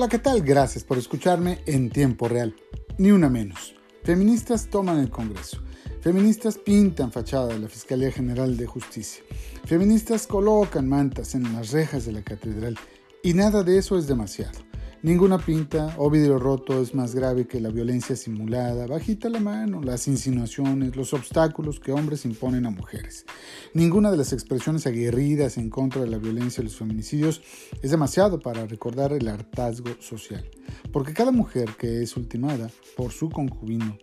Hola, ¿qué tal? Gracias por escucharme en tiempo real. Ni una menos. Feministas toman el Congreso. Feministas pintan fachada de la Fiscalía General de Justicia. Feministas colocan mantas en las rejas de la catedral. Y nada de eso es demasiado. Ninguna pinta o vidrio roto es más grave que la violencia simulada, bajita la mano, las insinuaciones, los obstáculos que hombres imponen a mujeres. Ninguna de las expresiones aguerridas en contra de la violencia y los feminicidios es demasiado para recordar el hartazgo social. Porque cada mujer que es ultimada por su concubino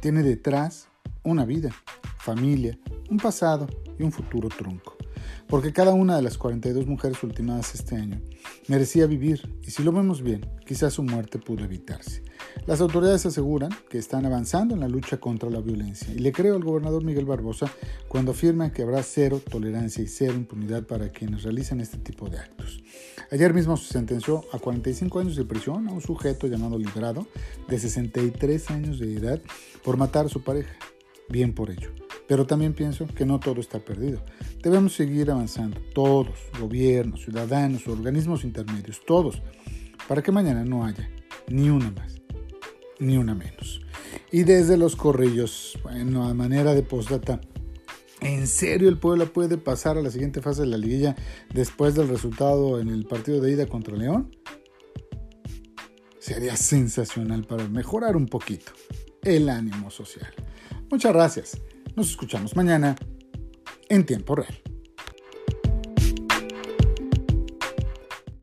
tiene detrás una vida, familia, un pasado y un futuro tronco porque cada una de las 42 mujeres ultimadas este año merecía vivir y si lo vemos bien, quizás su muerte pudo evitarse. Las autoridades aseguran que están avanzando en la lucha contra la violencia y le creo al gobernador Miguel Barbosa cuando afirma que habrá cero tolerancia y cero impunidad para quienes realizan este tipo de actos. Ayer mismo se sentenció a 45 años de prisión a un sujeto llamado Librado de 63 años de edad por matar a su pareja. Bien por ello. Pero también pienso que no todo está perdido. Debemos seguir avanzando, todos, gobiernos, ciudadanos, organismos intermedios, todos, para que mañana no haya ni una más, ni una menos. Y desde los corrillos, bueno, a manera de postdata, ¿en serio el Puebla puede pasar a la siguiente fase de la liguilla después del resultado en el partido de ida contra León? Sería sensacional para mejorar un poquito el ánimo social. Muchas gracias. Nos escuchamos mañana en tiempo real.